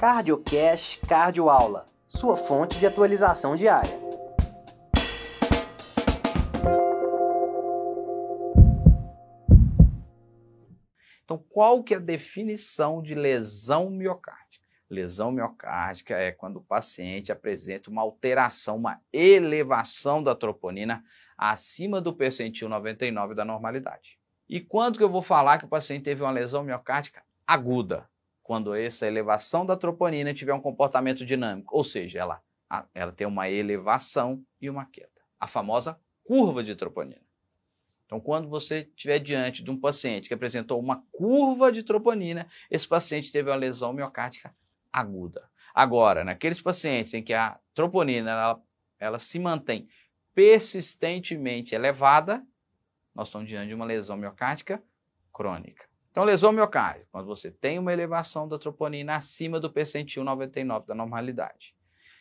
CardioCast Cardioaula, sua fonte de atualização diária. Então, qual que é a definição de lesão miocárdica? Lesão miocárdica é quando o paciente apresenta uma alteração, uma elevação da troponina acima do percentil 99 da normalidade. E quando que eu vou falar que o paciente teve uma lesão miocárdica aguda? Quando essa elevação da troponina tiver um comportamento dinâmico, ou seja, ela, ela tem uma elevação e uma queda. A famosa curva de troponina. Então, quando você estiver diante de um paciente que apresentou uma curva de troponina, esse paciente teve uma lesão miocárdica aguda. Agora, naqueles pacientes em que a troponina ela, ela se mantém persistentemente elevada, nós estamos diante de uma lesão miocárdica crônica. Então, lesão miocárdica, quando você tem uma elevação da troponina acima do percentil 99 da normalidade.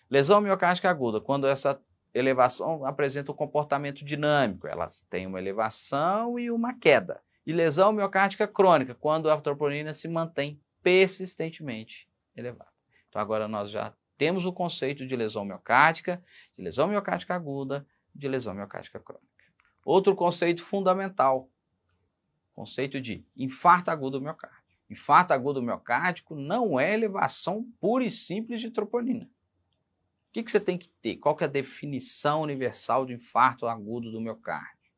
Lesão miocárdica aguda, quando essa elevação apresenta um comportamento dinâmico, elas têm uma elevação e uma queda. E lesão miocárdica crônica, quando a troponina se mantém persistentemente elevada. Então, agora nós já temos o conceito de lesão miocárdica, de lesão miocárdica aguda, de lesão miocárdica crônica. Outro conceito fundamental conceito de infarto agudo miocárdio. Infarto agudo miocárdico não é elevação pura e simples de troponina. O que, que você tem que ter? Qual que é a definição universal de infarto agudo do miocárdio?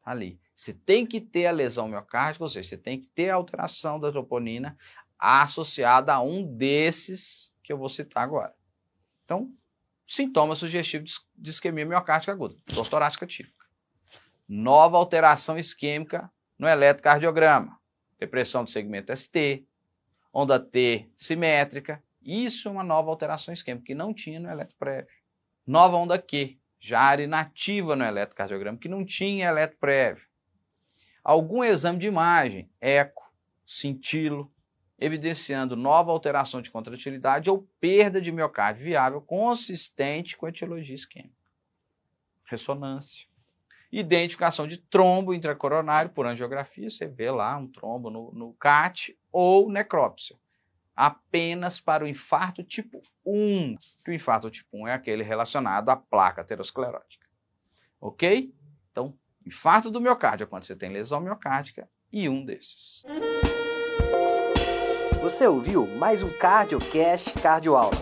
Tá ali. Você tem que ter a lesão miocárdica, ou seja, você tem que ter a alteração da troponina associada a um desses que eu vou citar agora. Então, sintoma sugestivo de isquemia miocárdica aguda, dor torácica típica. Nova alteração isquêmica no eletrocardiograma. Depressão do segmento ST, onda T simétrica. Isso é uma nova alteração isquêmica que não tinha no eletroprévio. Nova onda Q, já inativa no eletrocardiograma, que não tinha eletroprévio. Algum exame de imagem, eco, cintilo, evidenciando nova alteração de contratilidade ou perda de miocárdio viável consistente com a etiologia isquêmica. Ressonância. Identificação de trombo intracoronário por angiografia, você vê lá um trombo no, no CAT ou necrópsia. Apenas para o infarto tipo 1, que o infarto tipo 1 é aquele relacionado à placa aterosclerótica. Ok? Então, infarto do miocárdio é quando você tem lesão miocárdica e um desses. Você ouviu mais um CardioCast Cardioaula.